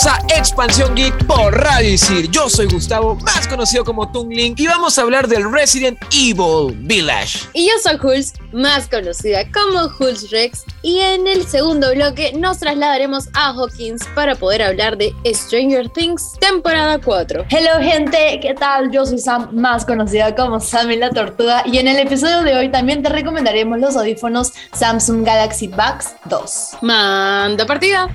Bienvenidos a Expansión Geek por Radio Isil. Yo soy Gustavo, más conocido como Toon Link, y vamos a hablar del Resident Evil Village. Y yo soy Hulz, más conocida como Hulz Rex, y en el segundo bloque nos trasladaremos a Hawkins para poder hablar de Stranger Things temporada 4. Hello gente, ¿qué tal? Yo soy Sam, más conocida como Sammy la Tortuga, y en el episodio de hoy también te recomendaremos los audífonos Samsung Galaxy Buds 2. Manda partida.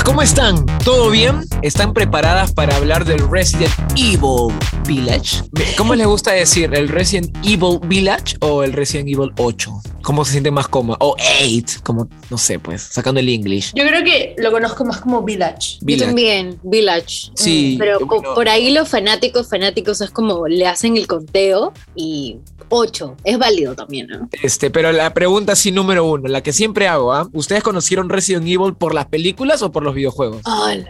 ¿Cómo están? ¿Todo bien? ¿Están preparadas para hablar del Resident Evil Village? ¿Cómo les gusta decir? ¿El Resident Evil Village o el Resident Evil 8? ¿Cómo se siente más cómodo? O 8, como, no sé, pues, sacando el English. Yo creo que lo conozco más como Village. Yo también, Village. Sí, Mm, Pero bueno. por ahí los fanáticos, fanáticos es como le hacen el conteo y 8. Es válido también, ¿no? Este, pero la pregunta sí número uno, la que siempre hago, ¿ah? ¿Ustedes conocieron Resident Evil por las películas o por los videojuegos?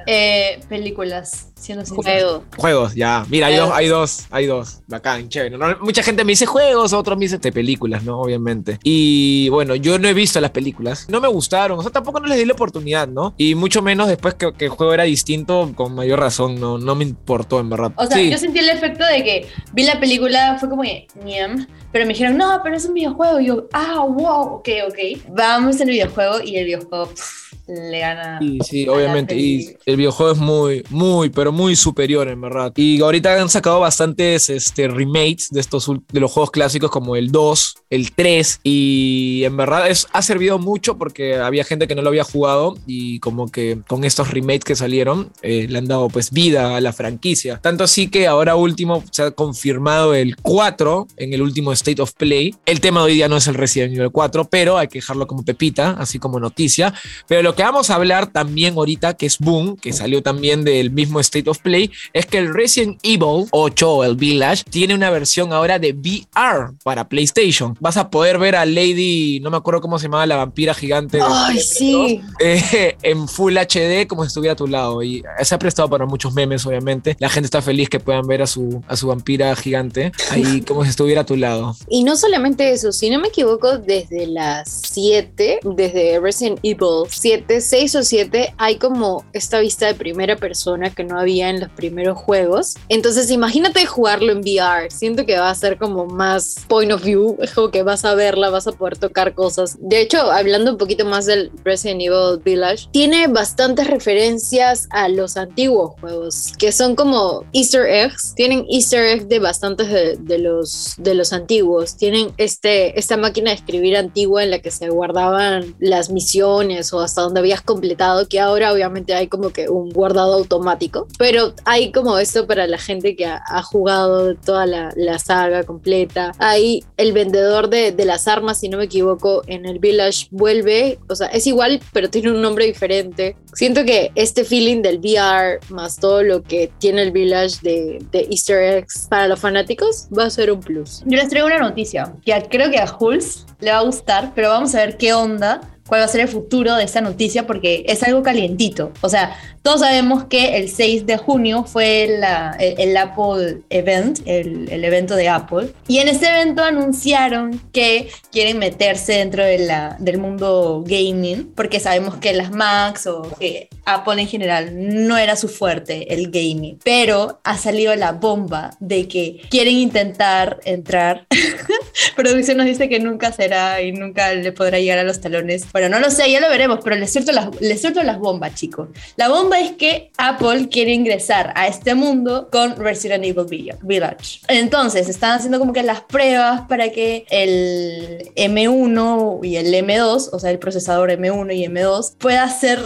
Eh, películas, siendo sincero. Juego. Juegos, ya. Mira, hay Juegos. dos, hay dos, hay dos. Bacán, chévere. No, mucha gente me dice juegos, otros me dicen de películas, ¿no? Obviamente. Y bueno, yo no he visto las películas. No me gustaron, o sea, tampoco no les di la oportunidad, ¿no? Y mucho menos después que, que el juego era distinto, con mayor razón, no, no me importó, en verdad. O sea, Sí. yo sentí el efecto de que vi la película, fue como que, "Ñam", pero me dijeron, no, pero es un videojuego. Y yo, ah, wow, ok, ok. Vamos al videojuego y el videojuego pff, le gana. Sí, sí, obviamente. Y el videojuego es muy, muy, pero muy superior, en verdad. Y ahorita han sacado bastantes este, remakes de estos de los juegos clásicos, como el 2, el 3. Y en verdad es, ha servido mucho porque había gente que no lo había jugado. Y como que con estos remakes que salieron, eh, le han dado pues vida a la franquicia. Tanto así que ahora último se ha confirmado el 4 en el último State of Play. El tema de hoy día no es el Resident Evil 4, pero hay que dejarlo como pepita, así como noticia. Pero lo que vamos a hablar también ahorita, que es Boom, que salió también del mismo State of Play, es que el Resident Evil 8 o el Village tiene una versión ahora de VR para PlayStation. Vas a poder ver a Lady, no me acuerdo cómo se llamaba, la vampira gigante. de- Ay, sí. eh, en Full HD como si estuviera a tu lado. Y se ha prestado para muchos memes, obviamente. La gente está feliz que puedan ver a su, a su vampira gigante ahí como si estuviera a tu lado. Y no solamente eso, si no me equivoco, desde las 7, desde Resident Evil 7, 6 o 7, hay como esta vista de primera persona que no había en los primeros juegos. Entonces, imagínate jugarlo en VR. Siento que va a ser como más point of view, es como que vas a verla, vas a poder tocar cosas. De hecho, hablando un poquito más del Resident Evil Village, tiene bastantes referencias a los antiguos juegos, que son como Easter eggs. Tienen Easter eggs de bastantes de, de los, de los antiguos. Tienen este, esta máquina de escribir antigua en la que se guardaban las misiones o hasta donde habías completado, que ahora obviamente hay como que un guardado automático. Pero hay como esto para la gente que ha, ha jugado toda la, la saga completa. Hay el vendedor de, de las armas, si no me equivoco, en el Village vuelve. O sea, es igual, pero tiene un nombre diferente. Siento que este feeling del VR más todo lo que tiene el Village de, de Easter eggs para los fanáticos va a ser un plus. Yo les traigo una noticia que creo que a Hulz le va a gustar, pero vamos a ver qué onda, cuál va a ser el futuro de esta noticia, porque es algo calientito. O sea, todos sabemos que el 6 de junio fue la- el, el Apple Event, el, el evento de Apple, y en ese evento anunciaron que quieren meterse dentro de la, del mundo gaming, porque sabemos que las Macs o que Apple en general no era su fuerte, el gaming, pero ha salido la bomba de que quieren intentar entrar. Producción nos dice que nunca será y nunca le podrá llegar a los talones Bueno, no lo sé, ya lo veremos, pero les suelto las, les suelto las bombas, chicos. La bomba es que Apple quiere ingresar a este mundo con Resident Evil Vill- Village. Entonces, están haciendo como que las pruebas para que el M1 y el M2, o sea, el procesador M1 y M2, pueda ser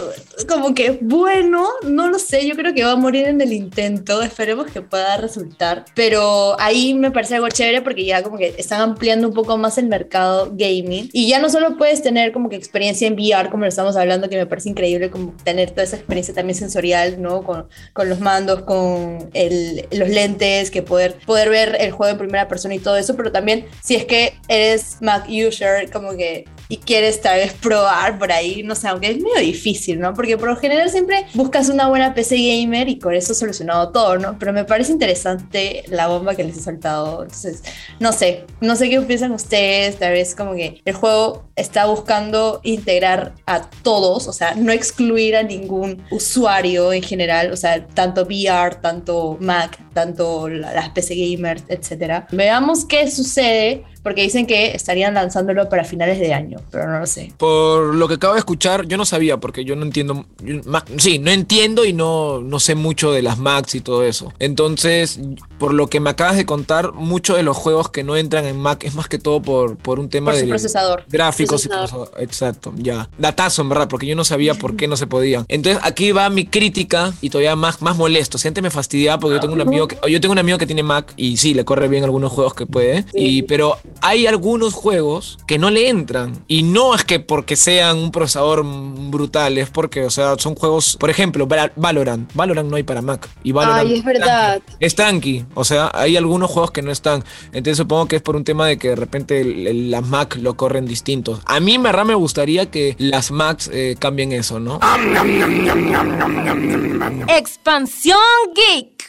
como que bueno, no lo sé, yo creo que va a morir en el intento, esperemos que pueda resultar, pero ahí me parece algo chévere porque ya como que están ampliando un poco más el mercado gaming y ya no solo puedes tener como que experiencia en VR como lo estamos hablando, que me parece increíble como tener toda esa experiencia también sensorial, ¿no? Con, con los mandos, con el- los lentes, que poder, poder ver el juego en primera persona y todo eso, pero también si es que eres Mac user, como que y quieres tal vez probar por ahí, no sé, aunque es medio difícil, ¿no? Porque por lo general siempre buscas una buena PC gamer y con eso solucionado todo, ¿no? Pero me parece interesante la bomba que les he soltado. Entonces, no sé, no sé qué piensan ustedes, tal vez como que el juego está buscando integrar a todos, o sea, no excluir a ningún usuario en general, o sea, tanto VR, tanto Mac, tanto la- las PC gamers, etcétera. Veamos qué sucede porque dicen que estarían lanzándolo para finales de año, pero no lo sé. Por lo que acabo de escuchar, yo no sabía, porque yo no entiendo. yo- Mac- Sí, no entiendo y no, no sé mucho de las Macs y todo eso. Entonces, por lo que me acabas de contar, muchos de los juegos que no entran en Mac es más que todo por, por un tema Por su de procesador. gráficos y Procesador. procesador. Exacto, ya. Datazo, en verdad, porque yo no sabía por qué no se podían. Entonces, aquí va mi crítica y todavía más, más molesto. Si antes me fastidiaba porque yo tengo un amigo que, yo tengo un amigo que tiene Mac y sí, le corre bien algunos juegos que puede. Y, pero hay algunos juegos que no le entran. Y no es que porque sean un procesador brutal, es porque, o sea, son juegos, por ejemplo, Val- Valorant. Valorant no hay para Mac. Y Valorant Ay, es verdad. es tranqui, o sea, hay algunos juegos que no están. Entonces supongo que es por un tema de que de repente el- el- las Mac lo corren distintos. A mí en verdad me gustaría que las Macs eh, cambien eso, ¿no? Expansión Geek.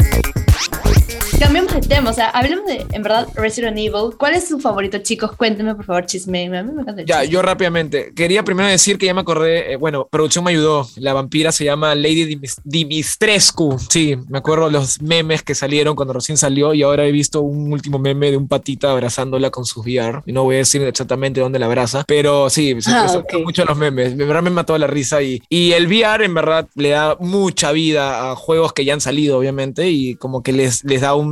Thank you. Cambiamos de tema, o sea, hablemos de, en verdad, Resident Evil. ¿Cuál es su favorito, chicos? Cuéntenme, por favor, chisme. A mí me encanta el Ya, chisme. yo rápidamente. Quería primero decir que ya me acordé, eh, bueno, producción me ayudó. La vampira se llama Lady Dimis- Dimitrescu. Sí, me acuerdo los memes que salieron cuando recién salió y ahora he visto un último meme de un patita abrazándola con su VR. No voy a decir exactamente dónde la abraza, pero sí, se Ah, presta ok. mucho los memes. En verdad me mató la risa y, y el VR en verdad le da mucha vida a juegos que ya han salido, obviamente, y como que les, les da un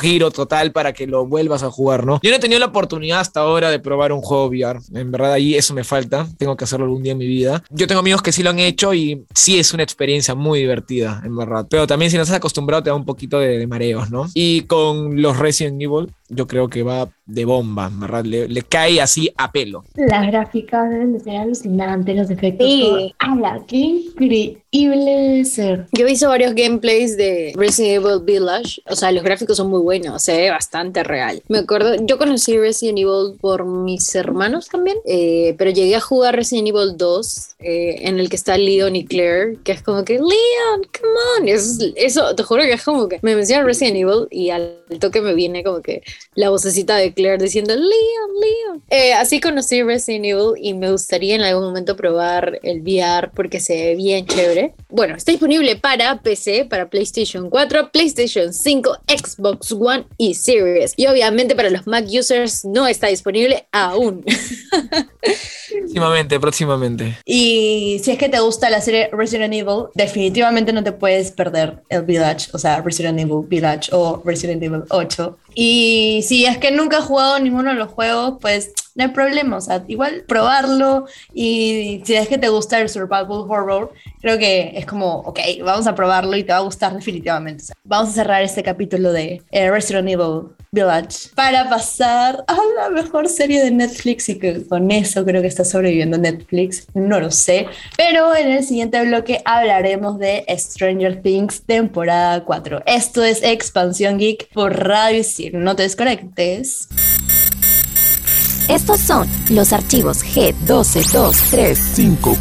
giro total para que lo vuelvas a jugar, ¿no? Yo no he tenido la oportunidad hasta ahora de probar un juego VR. En verdad ahí eso me falta. Tengo que hacerlo algún día en mi vida. Yo tengo amigos que sí lo han hecho y sí es una experiencia muy divertida, en verdad. Pero también si no estás acostumbrado te da un poquito de, de mareos, ¿no? Y con los Resident Evil yo creo que va de bomba, verdad. Le, le cae así a pelo. Las gráficas deben de ser alucinantes, los efectos. Sí. ¡Hala! ¡Qué increíble debe ser! Yo he visto varios gameplays de Resident Evil Village. O sea, los gráficos son muy buenos. Se ve bastante real. Me acuerdo, yo conocí Resident Evil por mis hermanos también. eh, pero llegué a jugar Resident Evil 2, eh, en el que está Leon y Claire. Que es como que, Leon, come on. Eso, es- eso, te juro que es como que me mencionan Resident Evil y al toque me viene como que la vocecita de Claire diciendo, Leon, Leon. Eh, así conocí Resident Evil y me gustaría en algún momento probar el VR porque se ve bien chévere. Bueno, está disponible para PC, para PlayStation 4, PlayStation 5, Xbox One y Series. Y obviamente para los Mac users no está disponible aún. Próximamente, próximamente. Y si es que te gusta la serie Resident Evil, definitivamente no te puedes perder el Village, o sea, Resident Evil Village o Resident Evil 8. Y si es que nunca has jugado ninguno de los juegos, pues no hay problema, o sea, igual probarlo y si es que te gusta el survival horror, creo que es como, ok, vamos a probarlo y te va a gustar definitivamente. O sea, vamos a cerrar este capítulo de eh, Resident Evil Village para pasar a la mejor serie de Netflix y que con eso creo que está sobreviviendo Netflix, no lo sé, pero en el siguiente bloque hablaremos de Stranger Things temporada 4. Esto es Expansión Geek por Radio No te desconectes. Estos son los archivos G12235.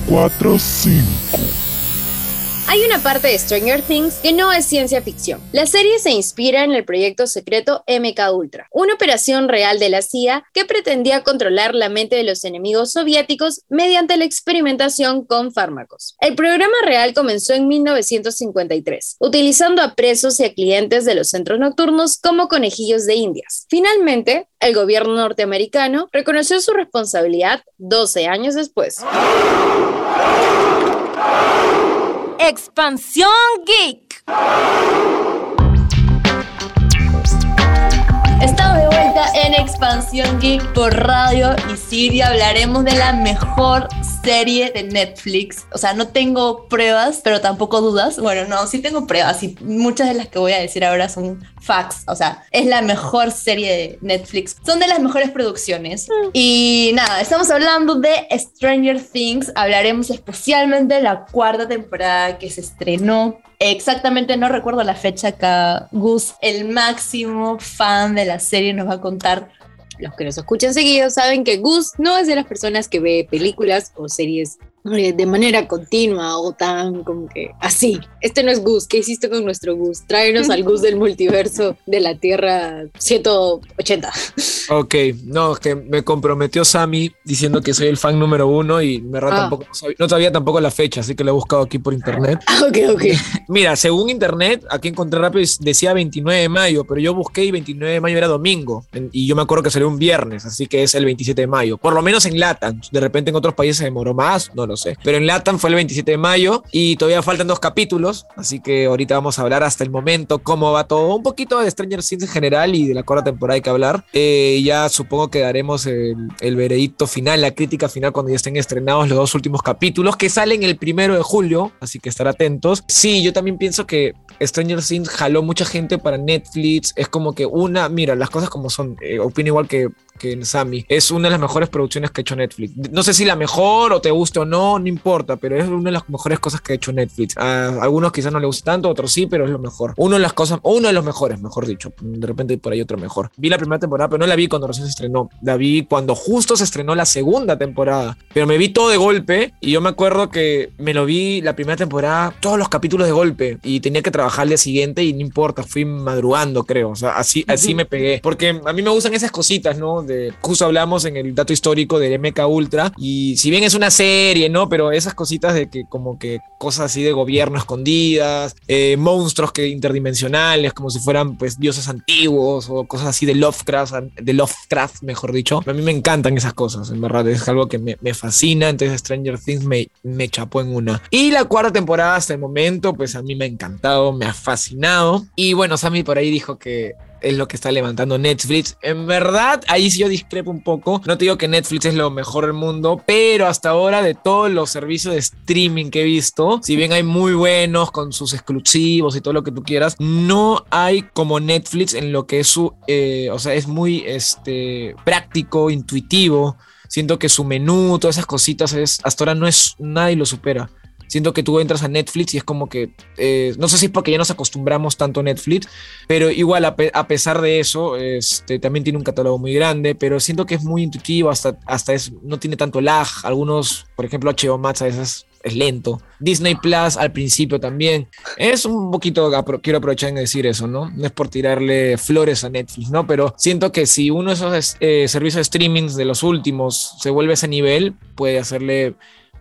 545. Hay una parte de Stranger Things que no es ciencia ficción. La serie se inspira en el proyecto secreto MK Ultra, una operación real de la CIA que pretendía controlar la mente de los enemigos soviéticos mediante la experimentación con fármacos. El programa real comenzó en 1953, utilizando a presos y a clientes de los centros nocturnos como conejillos de indias. Finalmente, el gobierno norteamericano reconoció su responsabilidad 12 años después. Expansión Geek. Expansión Geek por Radio y Siria. Hablaremos de la mejor serie de Netflix. O sea, no tengo pruebas, pero tampoco dudas. Bueno, no, sí tengo pruebas y muchas de las que voy a decir ahora son facts. O sea, es la mejor serie de Netflix. Son de las mejores producciones. Y nada, estamos hablando de Stranger Things. Hablaremos especialmente de la cuarta temporada que se estrenó Exactamente, no recuerdo la fecha acá. Gus, el máximo fan de la serie, nos va a contar. Los que nos escuchan seguido saben que Gus no es de las personas que ve películas o series de manera continua o tan como que así. Este no es Gus, ¿qué hiciste con nuestro Gus? Tráenos al Gus del multiverso de la Tierra 180. Ok, no, es que me comprometió Sammy diciendo que soy el fan número uno y me Ah. tampoco, no sabía, no sabía tampoco la fecha, así que lo he buscado aquí por internet. Ah, ok, ok. Mira, según internet, aquí encontré rápido, decía 29 de mayo, pero yo busqué y 29 de mayo era domingo. Y yo me acuerdo que salió un viernes, así que es el 27 de mayo. Por lo menos en Latam. De repente en otros países se demoró más, no lo sé. Pero en Latam fue el 27 de mayo y todavía faltan dos capítulos, así que ahorita vamos a hablar hasta el momento cómo va todo. Un poquito de Stranger Things en general y de la cuarta temporada hay que hablar. Eh, ya supongo que daremos el, el veredicto final, la crítica final cuando ya estén estrenados los dos últimos capítulos que salen el primero de julio, así que estar atentos. Sí, yo también pienso que Stranger Things jaló mucha gente para Netflix. Es como que una, mira, las cosas como son, eh, opino igual que, que en Sammy. Es una de las mejores producciones que ha hecho Netflix. No sé si la mejor o te guste o no, no importa, pero es una de las mejores cosas que ha hecho Netflix. A algunos quizás no le guste tanto, otros sí, pero es lo mejor. Uno de las cosas, uno de los mejores, mejor dicho. De repente por ahí otro mejor. Vi la primera temporada, pero no la vi cuando recién se estrenó. La vi cuando justo se estrenó la segunda temporada. Pero me vi todo de golpe y yo me acuerdo que me lo vi la primera temporada, todos los capítulos de golpe y tenía que trabajar al día siguiente y no importa, fui madrugando, creo. O sea, así, así me pegué. Porque a mí me gustan esas cositas, ¿no? Justo hablamos en el dato histórico de MK Ultra y si bien es una serie, ¿no? Pero esas cositas de que como que cosas así de gobierno escondidas, eh, monstruos que interdimensionales, como si fueran pues dioses antiguos o cosas así de Lovecraft, de Lovecraft, mejor dicho. A mí me encantan esas cosas, en verdad, es algo que me, me fascina, entonces Stranger Things me, me chapó en una. Y la cuarta temporada hasta el momento, pues a mí me ha encantado, me ha fascinado. Y bueno, Sammy por ahí dijo que es lo que está levantando Netflix. En verdad, ahí sí yo discrepo un poco. No te digo que Netflix es lo mejor del mundo, pero hasta ahora de todos los servicios de streaming que he visto, si bien hay muy buenos con sus exclusivos y todo lo que tú quieras, no hay como Netflix en lo que es su, eh, o sea, es muy este, práctico, intuitivo. Siento que su menú, todas esas cositas, es, hasta ahora no es, nadie lo supera. Siento que tú entras a Netflix y es como que, eh, no sé si es porque ya nos acostumbramos tanto a Netflix, pero igual a, pe- a pesar de eso, este, también tiene un catálogo muy grande, pero siento que es muy intuitivo, hasta, hasta es, no tiene tanto lag. Algunos, por ejemplo, HBO Max a veces es lento. Disney Plus al principio también. Es un poquito, quiero aprovechar en decir eso, ¿no? No es por tirarle flores a Netflix, ¿no? Pero siento que si uno de esos eh, servicios de streaming de los últimos se vuelve a ese nivel, puede hacerle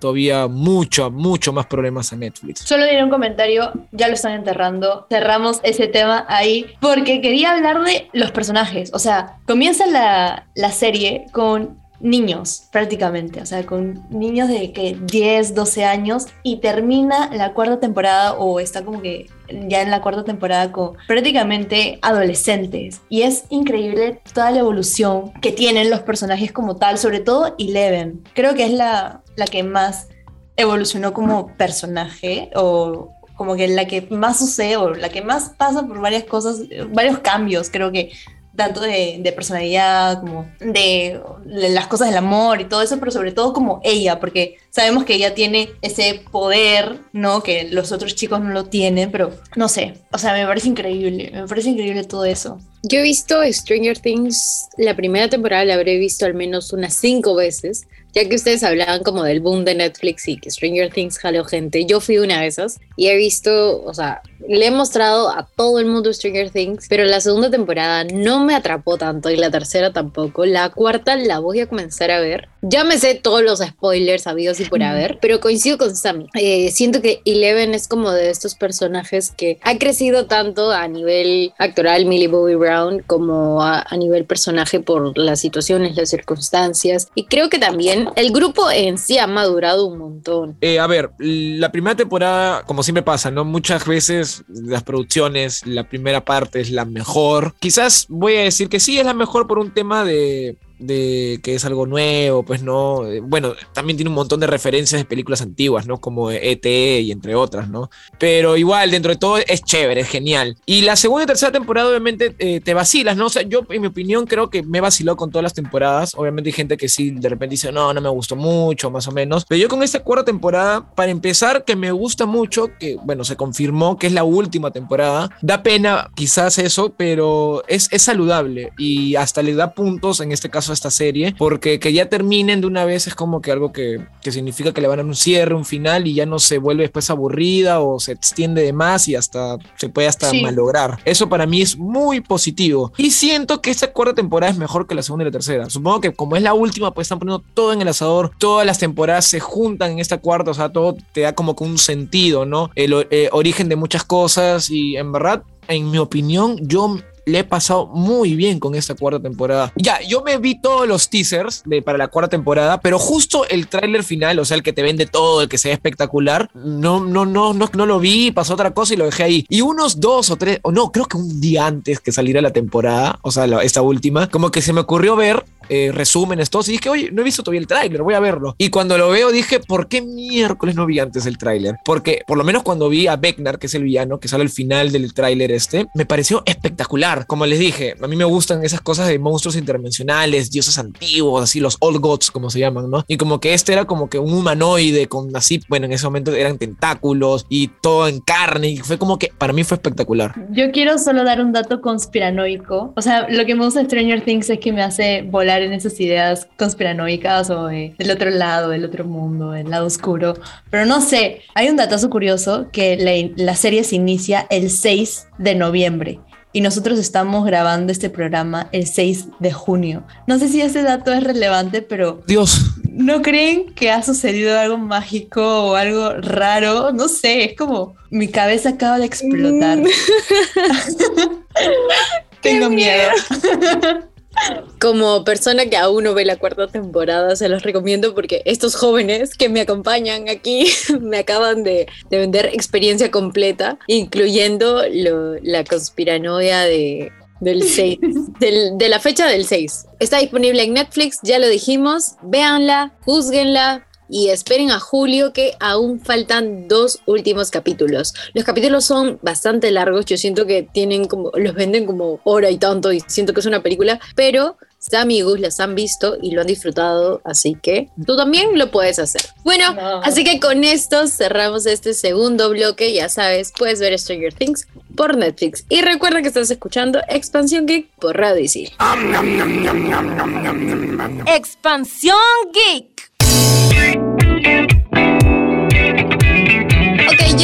todavía mucho, mucho más problemas a Netflix. Solo diré un comentario, ya lo están enterrando. Cerramos ese tema ahí porque quería hablar de los personajes. O sea, comienza la, la serie con niños prácticamente, o sea, con niños de que 10, 12 años y termina la cuarta temporada o está como que ya en la cuarta temporada con prácticamente adolescentes y es increíble toda la evolución que tienen los personajes como tal, sobre todo Eleven. Creo que es la, la que más evolucionó como personaje o como que la que más sucede o la que más pasa por varias cosas, varios cambios, creo que tanto de, de personalidad como de, las cosas del amor y todo eso, pero sobre todo como ella, porque sabemos que ella tiene ese poder, ¿no? Que los otros chicos no lo tienen, pero no sé, o sea, me parece increíble, me parece increíble todo eso. Yo he visto Stranger Things, la primera temporada la habré visto al menos unas cinco veces. Ya que ustedes hablaban como del boom de Netflix y que Stranger Things jaló gente, yo fui una de esas y he visto, o sea, le he mostrado a todo el mundo Stranger Things, pero la segunda temporada no me atrapó tanto y la tercera tampoco. La cuarta la voy a comenzar a ver. Ya me sé todos los spoilers habidos y por haber, pero coincido con Sammy. Eh, siento que Eleven es como de estos personajes que ha crecido tanto a nivel actoral, Millie Bobby Brown, como a, a nivel personaje por las situaciones, las circunstancias. Y creo que también el grupo en sí ha madurado un montón. Eh, a ver, la primera temporada, como siempre pasa, ¿no? Muchas veces las producciones, la primera parte es la mejor. Quizás voy a decir que sí es la mejor por un tema de de que es algo nuevo, pues no. Eh, Bueno, también tiene un montón de referencias de películas antiguas, ¿no? Como ET y entre otras, ¿no? Pero igual, dentro de todo es chévere, es genial. Y la segunda y tercera temporada, obviamente, eh, te vacilas, ¿no? O sea, yo, en mi opinión, creo que me vaciló con todas las temporadas. Obviamente hay gente que sí, de repente dice, no, no me gustó mucho, más o menos. Pero yo con esta cuarta temporada, para empezar, que me gusta mucho, que, bueno, se confirmó que es la última temporada. Da pena quizás eso, pero es, es saludable y hasta le da puntos, en este caso, esta serie, porque que ya terminen de una vez es como que algo que, que significa que le van a dar un cierre, un final y ya no se vuelve después aburrida o se extiende de más y hasta se puede hasta Sí. malograr. Eso para mí es muy positivo. Y siento que esta cuarta temporada es mejor que la segunda y la tercera. Supongo que como es la última, pues están poniendo todo en el asador, todas las temporadas se juntan en esta cuarta, o sea, todo te da como que un sentido, ¿no? El eh, origen de muchas cosas y en verdad, en mi opinión, yo le he pasado muy bien con esta cuarta temporada. Ya, yo me vi todos los teasers de, para la cuarta temporada, pero justo el tráiler final, o sea, el que te vende todo, el que se ve espectacular, no, no, no, no, no lo vi, pasó otra cosa y lo dejé ahí. Y unos dos o tres, o no, creo que un día antes que saliera la temporada, o sea, la- esta última, como que se me ocurrió ver eh, resúmenes, todos, y dije, oye, no he visto todavía el tráiler, voy a verlo. Y cuando lo veo dije, ¿por qué miércoles no vi antes el tráiler? Porque por lo menos cuando vi a Becknar, que es el villano, que sale al final del tráiler este, me pareció espectacular. Como les dije, a mí me gustan esas cosas de monstruos interdimensionales, dioses antiguos, así los old gods, como se llaman, ¿no? Y como que este era como que un humanoide con así, bueno, en ese momento eran tentáculos y todo en carne, y fue como que para mí fue espectacular. Yo quiero solo dar un dato conspiranoico. O sea, lo que me gusta de Stranger Things es que me hace volar en esas ideas conspiranoicas o de- del otro lado, del otro mundo, del lado oscuro. Pero no sé, hay un datazo curioso que la, la serie se inicia el 6 de noviembre. Y nosotros estamos grabando este programa el 6 de junio. No sé si ese dato es relevante, pero Dios, ¿no creen que ha sucedido algo mágico o algo raro? No sé, es como mi cabeza acaba de explotar. Tengo miedo. Como persona que aún no ve la cuarta temporada, se los recomiendo porque estos jóvenes que me acompañan aquí me acaban de, de vender experiencia completa, incluyendo lo- la conspiranoia de, del 6, del- de la fecha del 6. Está disponible en Netflix, ya lo dijimos, véanla, juzguenla. Y esperen a julio que aún faltan dos últimos capítulos. Los capítulos son bastante largos, yo siento que tienen como, los venden como hora y tanto y siento que es una película, pero Sam y Gus las han visto y lo han disfrutado, así que tú también lo puedes hacer. Bueno, No. así que con esto cerramos este segundo bloque, ya sabes, puedes ver Stranger Things por Netflix. Y recuerda que estás escuchando Expansión Geek por Radio Isil. Expansión Geek.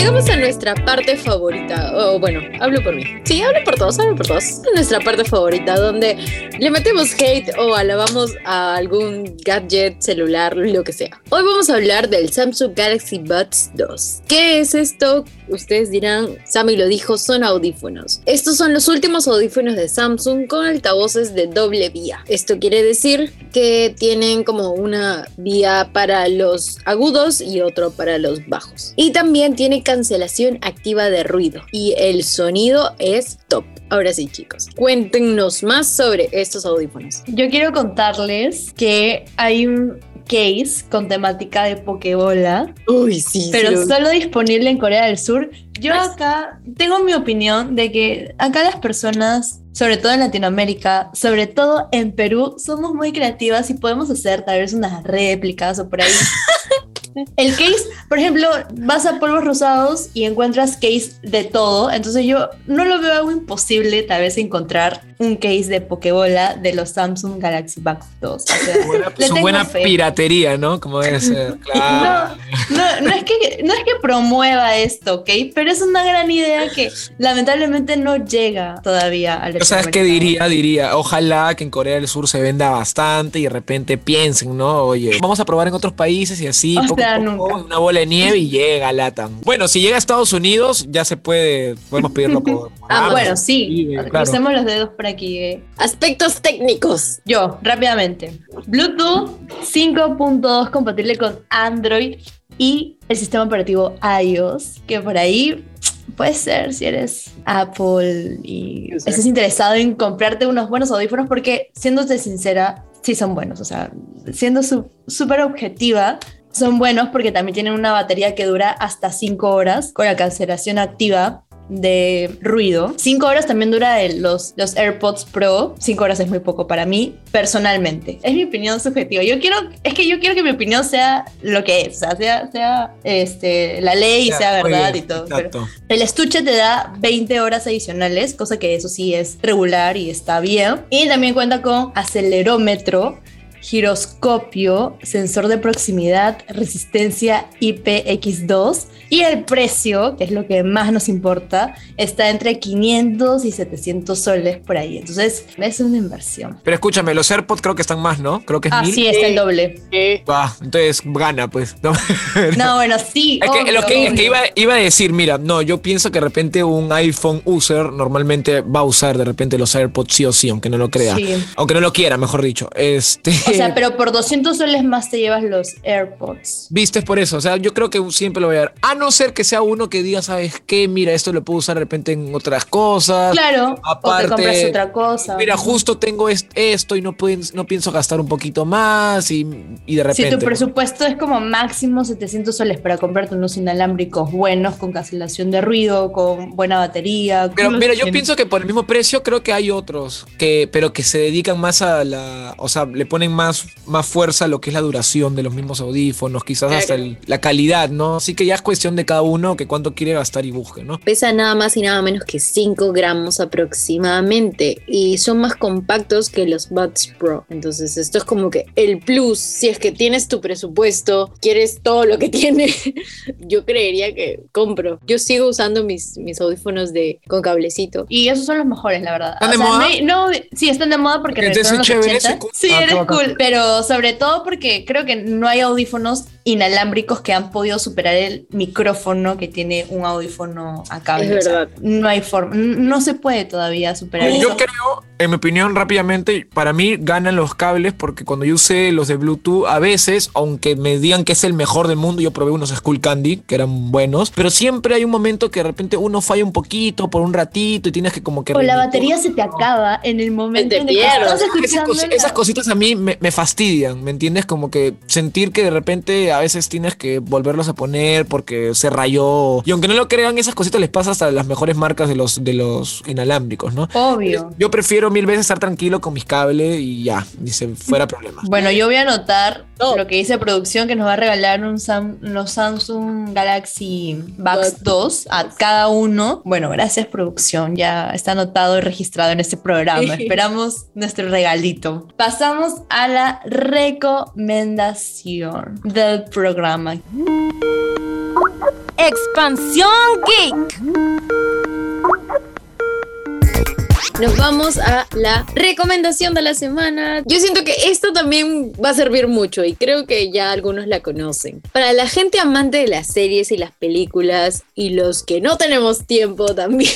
Llegamos a nuestra parte favorita. O bueno, hablo por mí. Sí, hablo por todos, hablo por todos. Es nuestra parte favorita donde le metemos hate o alabamos a algún gadget, celular, lo que sea. Hoy vamos a hablar del Samsung Galaxy Buds 2. ¿Qué es esto? Ustedes dirán, Sammy lo dijo, son audífonos. Estos son los últimos audífonos de Samsung con altavoces de doble vía. Esto quiere decir que tienen como una vía para los agudos y otro para los bajos. Y también tiene cancelación activa de ruido y el sonido es top. Ahora sí, chicos, cuéntenos más sobre estos audífonos. Yo quiero contarles que hay un case con temática de Pokébola, Uy, sí, pero sí solo disponible en Corea del Sur. Yo acá tengo mi opinión de que acá las personas, sobre todo en Latinoamérica, sobre todo en Perú, somos muy creativas y podemos hacer tal vez unas réplicas o por ahí El case, por ejemplo, vas a polvos rosados y encuentras case de todo. Entonces yo no lo veo algo imposible tal vez encontrar un case de Pokébola de los Samsung Galaxy Buds 2. O sea, Buena- su buena piratería, ¿no? Como debe ser. Claro. No, no, no es que, no es que promueva esto, ¿ok? Pero es una gran idea que lamentablemente no llega todavía al O sea, es que diría, diría, ojalá que en Corea del Sur se venda bastante y de repente piensen, ¿no? Oye, vamos a probar en otros países y así, poco sea, poco, nunca. una bola de nieve y llega Latam. Bueno, si llega a Estados Unidos, ya se puede, podemos pedirlo por... Ah, Amazon. bueno, sí. claro. Crucemos los dedos por aquí. eh. Aspectos técnicos. Yo, rápidamente. Bluetooth 5.2 compatible con Android y el sistema operativo iOS, que por ahí puede ser si eres Apple y estás interesado en comprarte unos buenos audífonos, porque siéndote sincera, sí son buenos. O sea, siendo su- súper objetiva, son buenos porque también tienen una batería que dura hasta 5 horas con la cancelación activa de ruido. 5 horas también dura el- los, los AirPods Pro. 5 horas es muy poco para mí, personalmente. Es mi opinión subjetiva. Yo quiero, es que yo quiero que mi opinión sea lo que es, o sea, sea, sea este, la ley, sea Muy verdad bien, y todo. pero- el estuche te da 20 horas adicionales, cosa que eso sí es regular y está bien. Y también cuenta con acelerómetro, giroscopio, sensor de proximidad, resistencia IPX2 y el precio, que es lo que más nos importa, está entre 500 y 700 soles por ahí. Entonces es una inversión. Pero escúchame, los AirPods creo que están más, ¿no? Creo que es Ah, mil. sí, está el doble. Va, entonces gana, pues. No. No, bueno, sí. Es que, obvio, lo que, es que obvio. iba, iba a decir, mira, no, yo pienso que de repente un iPhone user normalmente va a usar de repente los AirPods sí o sí, aunque no lo crea. Sí. Aunque no lo quiera, mejor dicho. Este, O sea, pero por 200 soles más te llevas los AirPods. Vistes por eso, o sea, yo creo que siempre lo voy a ver. No ser que sea uno que diga, ¿sabes qué? Mira, esto lo puedo usar de repente en otras cosas. Claro, o Aparte, te compras otra cosa. Mira, justo tengo est- esto y no, pueden, no pienso gastar un poquito más y, y de Si repente. tu presupuesto es como máximo 700 soles para comprarte unos inalámbricos buenos con cancelación de ruido, con buena batería. Pero mira, yo pienso que por el mismo precio creo que hay otros que, pero que se dedican más a la, o sea, le ponen más, más fuerza a lo que es la duración de los mismos audífonos, quizás hasta el- la calidad, ¿no? Así que ya es cuestión de cada uno que cuánto quiere gastar y busque, ¿no? Pesa nada más y nada menos que 5 gramos aproximadamente y son más compactos que los Buds Pro. Entonces esto es como que el plus, si es que tienes tu presupuesto, quieres todo lo que tiene, yo creería que compro. Yo sigo usando mis, mis audífonos de, con cablecito. Y esos son los mejores, la verdad. ¿Están de moda? no, no, sí, están de moda porque entonces los chévere, 80. sí, cool. Sí, Ah, eres bacán. cool. Pero sobre todo porque creo que no hay audífonos inalámbricos que han podido superar el micrófono que tiene un audífono a cable. Es O sea, verdad. no hay forma, no se puede todavía superar Yo eso. creo, en mi opinión, rápidamente, para mí ganan los cables porque cuando yo usé los de Bluetooth, a veces, aunque me digan que es el mejor del mundo, yo probé unos Skull Candy que eran buenos, pero siempre hay un momento que de repente uno falla un poquito por un ratito y tienes que como que... O la batería se te acaba en el momento te en el que pierdes. estás Esas, cositas a mí me, me fastidian, ¿me entiendes? Como que sentir que de repente a veces tienes que volverlos a poner porque se rayó. Y aunque no lo crean, esas cositas les pasa hasta las mejores marcas de los, de los inalámbricos, ¿no? Obvio. Yo prefiero mil veces estar tranquilo con mis cables y ya, se fuera problema. Bueno, yo voy a anotar No. lo que dice producción que nos va a regalar un Sam- los Samsung Galaxy Buds 2 a cada uno. Bueno, gracias producción, ya está anotado y registrado en este programa. Esperamos nuestro regalito. Pasamos a la recomendación del programa. Expansión Geek. Nos vamos a la recomendación de la semana. Yo siento que esto también va a servir mucho y creo que ya algunos la conocen. Para la gente amante de las series y las películas y los que no tenemos tiempo también,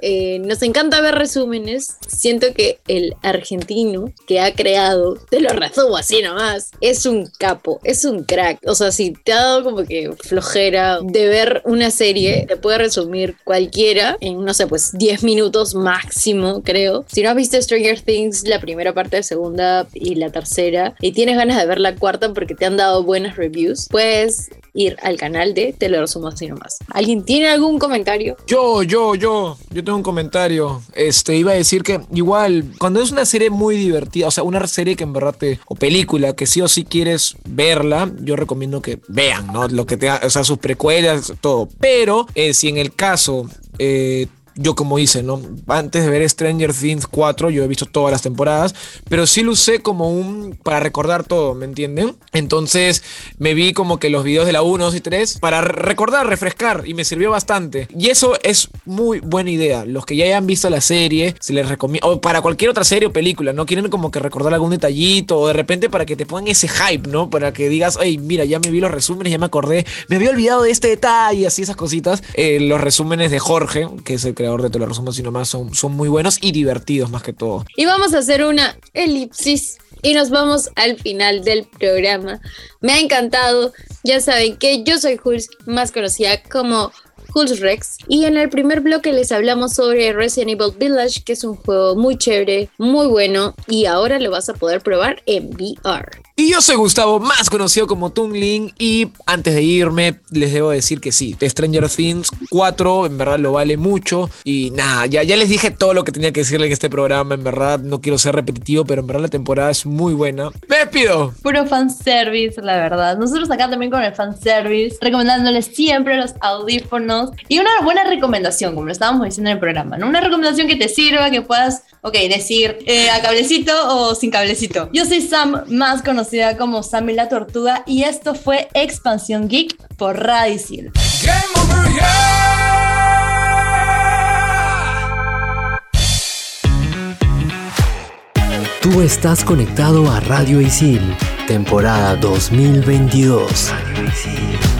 eh, nos encanta ver resúmenes. Siento que el argentino que ha creado, te lo resumo así nomás, es un capo, es un crack. O sea, si te ha dado como que flojera de ver una serie, te puede resumir cualquiera en, no sé, pues 10 minutos máximo, creo. Si no has visto Stranger Things, la primera parte, la segunda y la tercera, y tienes ganas de ver la cuarta porque te han dado buenas reviews, pues ir al canal de Te lo resumo así nomás. ¿Alguien tiene algún comentario? Yo, yo, yo, yo tengo un comentario. Este, iba a decir que igual, cuando es una serie muy divertida, o sea, una serie que en verdad te, o película que sí o sí quieres verla, yo recomiendo que vean, ¿no? Lo que tenga, o sea, sus precuelas, todo. Pero eh, si en el caso eh, yo como hice, ¿no? Antes de ver Stranger Things 4, yo he visto todas las temporadas, pero sí lo usé como un, para recordar todo, ¿me entienden? Entonces me vi como que los videos de la 1, 2 y 3 para recordar, refrescar, y me sirvió bastante. Y eso es muy buena idea. Los que ya hayan visto la serie, se les recomienda, o para cualquier otra serie o película, ¿no? Quieren como que recordar algún detallito, o de repente para que te pongan ese hype, ¿no? Para que digas, hey, mira, ya me vi los resúmenes, ya me acordé, me había olvidado de este detalle, así esas cositas. Eh, los resúmenes de Jorge, que es el creador de Te lo resumo así nomás, son, son muy buenos y divertidos más que todo. Y vamos a hacer una elipsis y nos vamos al final del programa. Me ha encantado. Ya saben que yo soy Jules, más conocida como Jules Rex. Y en el primer bloque les hablamos sobre Resident Evil Village, que es un juego muy chévere, muy bueno. Y ahora lo vas a poder probar en VR. Y yo soy Gustavo, más conocido como Tungling. Y antes de irme, les debo decir que sí, Stranger Things 4 en verdad lo vale mucho. Y nada, ya, ya les dije todo lo que tenía que decirle en este programa. En verdad, no quiero ser repetitivo, pero en verdad la temporada es muy buena. ¡Me despido! Puro fanservice, la verdad. Nosotros acá también con el fanservice, recomendándoles siempre los audífonos. Y una buena recomendación, como lo estábamos diciendo en el programa, ¿no? Una recomendación que te sirva, que puedas, ok, decir eh, a cablecito o sin cablecito. Yo soy Sam, más conocida como Sammy la Tortuga, y esto fue Expansión Geek por Radicil. Tú estás conectado a Radio Isil, temporada 2022. Radio Isil.